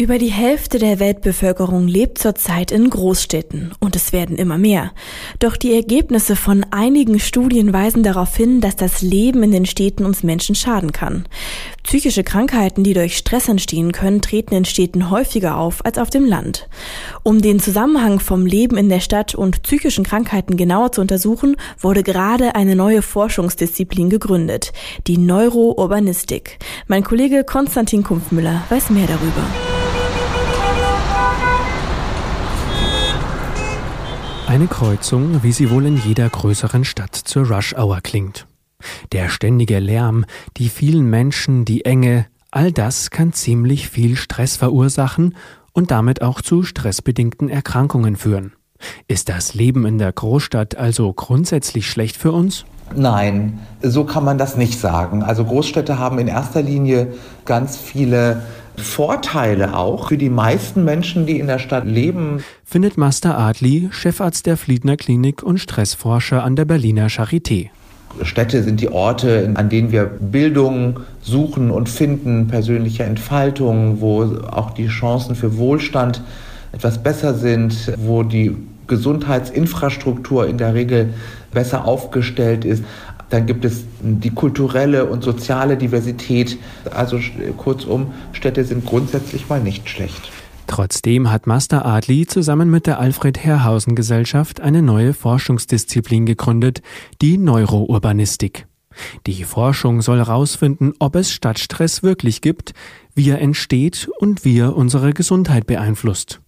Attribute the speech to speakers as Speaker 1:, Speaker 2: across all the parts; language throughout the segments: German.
Speaker 1: Über die Hälfte der Weltbevölkerung lebt zurzeit in Großstädten und es werden immer mehr. Doch die Ergebnisse von einigen Studien weisen darauf hin, dass das Leben in den Städten uns Menschen schaden kann. Psychische Krankheiten, die durch Stress entstehen können, treten in Städten häufiger auf als auf dem Land. Um den Zusammenhang vom Leben in der Stadt und psychischen Krankheiten genauer zu untersuchen, wurde gerade eine neue Forschungsdisziplin gegründet, die Neurourbanistik. Mein Kollege Konstantin Kumpfmüller weiß mehr darüber.
Speaker 2: Eine Kreuzung, wie sie wohl in jeder größeren Stadt zur Rush Hour klingt. Der ständige Lärm, die vielen Menschen, die Enge, all das kann ziemlich viel Stress verursachen und damit auch zu stressbedingten Erkrankungen führen. Ist das Leben in der Großstadt also grundsätzlich schlecht für uns?
Speaker 3: Nein, so kann man das nicht sagen. Also Großstädte haben in erster Linie ganz viele Vorteile auch für die meisten Menschen, die in der Stadt leben.
Speaker 2: Findet Master Adli, Chefarzt der Fliedner Klinik und Stressforscher an der Berliner Charité.
Speaker 3: Städte sind die Orte, an denen wir Bildung suchen und finden, persönliche Entfaltung, wo auch die Chancen für Wohlstand etwas besser sind, wo die Gesundheitsinfrastruktur in der Regel besser aufgestellt ist. Dann gibt es die kulturelle und soziale Diversität. Also kurzum, Städte sind grundsätzlich mal nicht schlecht.
Speaker 2: Trotzdem hat Master Adli zusammen mit der Alfred Herrhausen Gesellschaft eine neue Forschungsdisziplin gegründet, die Neurourbanistik. Die Forschung soll herausfinden, ob es Stadtstress wirklich gibt, wie er entsteht und wie er unsere Gesundheit beeinflusst.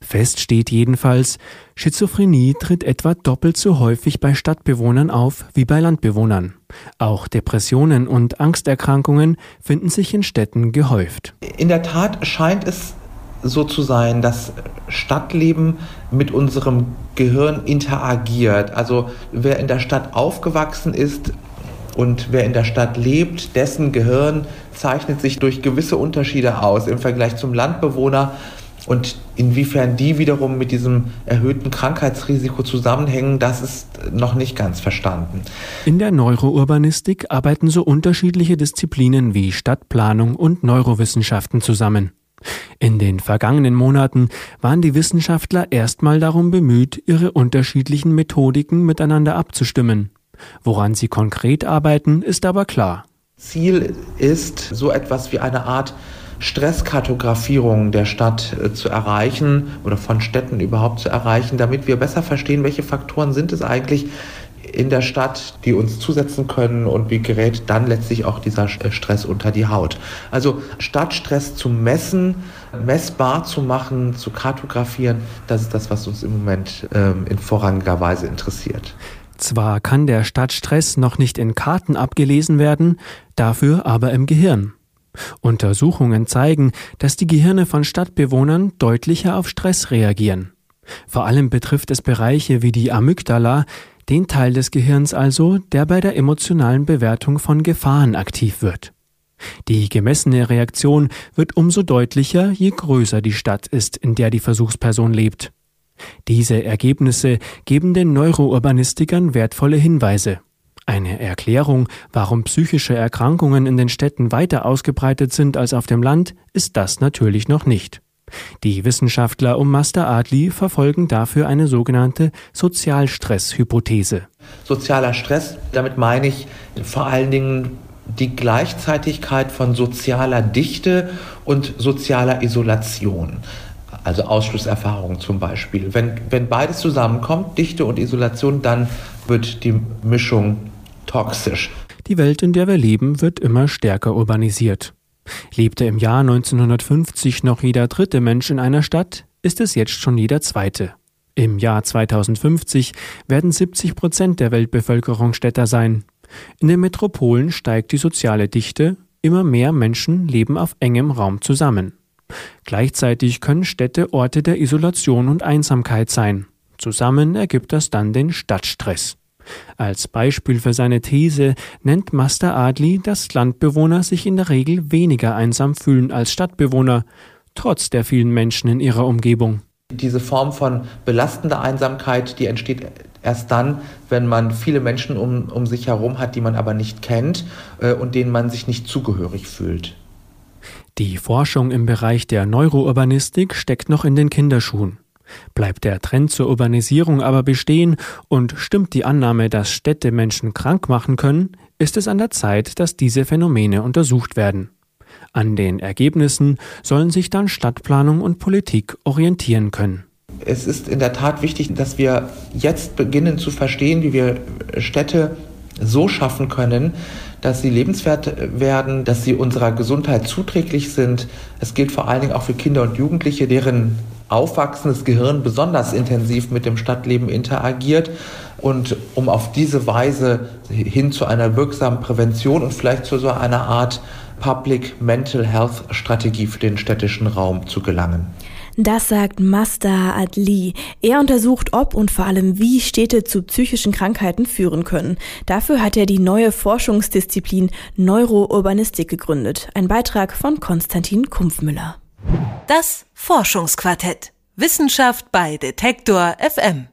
Speaker 2: Fest steht jedenfalls, Schizophrenie tritt etwa doppelt so häufig bei Stadtbewohnern auf wie bei Landbewohnern. Auch Depressionen und Angsterkrankungen finden sich in Städten gehäuft.
Speaker 3: In der Tat scheint es so zu sein, dass Stadtleben mit unserem Gehirn interagiert. Also wer in der Stadt aufgewachsen ist und wer in der Stadt lebt, dessen Gehirn zeichnet sich durch gewisse Unterschiede aus im Vergleich zum Landbewohner und inwiefern die wiederum mit diesem erhöhten Krankheitsrisiko zusammenhängen, das ist noch nicht ganz verstanden.
Speaker 2: In der Neurourbanistik arbeiten so unterschiedliche Disziplinen wie Stadtplanung und Neurowissenschaften zusammen. In den vergangenen Monaten waren die Wissenschaftler erstmal darum bemüht, ihre unterschiedlichen Methodiken miteinander abzustimmen. Woran sie konkret arbeiten, ist aber klar.
Speaker 3: Ziel ist so etwas wie eine Art Stresskartografierung der Stadt äh, zu erreichen oder von Städten überhaupt zu erreichen, damit wir besser verstehen, welche Faktoren sind es eigentlich in der Stadt, die uns zusetzen können und wie gerät dann letztlich auch dieser äh, Stress unter die Haut. Also Stadtstress zu messen, messbar zu machen, zu kartografieren, das ist das, was uns im Moment ähm, in vorrangiger Weise interessiert.
Speaker 2: Zwar kann der Stadtstress noch nicht in Karten abgelesen werden, dafür aber im Gehirn. Untersuchungen zeigen, dass die Gehirne von Stadtbewohnern deutlicher auf Stress reagieren. Vor allem betrifft es Bereiche wie die Amygdala, den Teil des Gehirns also, der bei der emotionalen Bewertung von Gefahren aktiv wird. Die gemessene Reaktion wird umso deutlicher, je größer die Stadt ist, in der die Versuchsperson lebt. Diese Ergebnisse geben den Neurourbanistikern wertvolle Hinweise. Eine Erklärung, warum psychische Erkrankungen in den Städten weiter ausgebreitet sind als auf dem Land, ist das natürlich noch nicht. Die Wissenschaftler um Master Adli verfolgen dafür eine sogenannte Sozialstress-Hypothese.
Speaker 3: Sozialer Stress, damit meine ich vor allen Dingen die Gleichzeitigkeit von sozialer Dichte und sozialer Isolation. Also Ausschlusserfahrung zum Beispiel. Wenn, wenn beides zusammenkommt, Dichte und Isolation, dann wird die Mischung toxisch.
Speaker 2: Die Welt, in der wir leben, wird immer stärker urbanisiert. Lebte im Jahr 1950 noch jeder dritte Mensch in einer Stadt, ist es jetzt schon jeder zweite. Im Jahr 2050 werden 70 Prozent der Weltbevölkerung Städter sein. In den Metropolen steigt die soziale Dichte, immer mehr Menschen leben auf engem Raum zusammen. Gleichzeitig können Städte Orte der Isolation und Einsamkeit sein. Zusammen ergibt das dann den Stadtstress. Als Beispiel für seine These nennt Master Adli, dass Landbewohner sich in der Regel weniger einsam fühlen als Stadtbewohner, trotz der vielen Menschen in ihrer Umgebung.
Speaker 3: Diese Form von belastender Einsamkeit, die entsteht erst dann, wenn man viele Menschen um, um sich herum hat, die man aber nicht kennt äh, und denen man sich nicht zugehörig fühlt.
Speaker 2: Die Forschung im Bereich der Neurourbanistik steckt noch in den Kinderschuhen. Bleibt der Trend zur Urbanisierung aber bestehen und stimmt die Annahme, dass Städte Menschen krank machen können, ist es an der Zeit, dass diese Phänomene untersucht werden. An den Ergebnissen sollen sich dann Stadtplanung und Politik orientieren können.
Speaker 3: Es ist in der Tat wichtig, dass wir jetzt beginnen zu verstehen, wie wir Städte so schaffen können, dass sie lebenswert werden, dass sie unserer Gesundheit zuträglich sind. Es gilt vor allen Dingen auch für Kinder und Jugendliche, deren aufwachsendes Gehirn besonders intensiv mit dem Stadtleben interagiert und um auf diese Weise hin zu einer wirksamen Prävention und vielleicht zu so einer Art Public Mental Health Strategie für den städtischen Raum zu gelangen.
Speaker 1: Das sagt Masta Adli. Er untersucht, ob und vor allem wie Städte zu psychischen Krankheiten führen können. Dafür hat er die neue Forschungsdisziplin Neurourbanistik gegründet. Ein Beitrag von Konstantin Kumpfmüller.
Speaker 4: Das Forschungsquartett. Wissenschaft bei Detektor FM.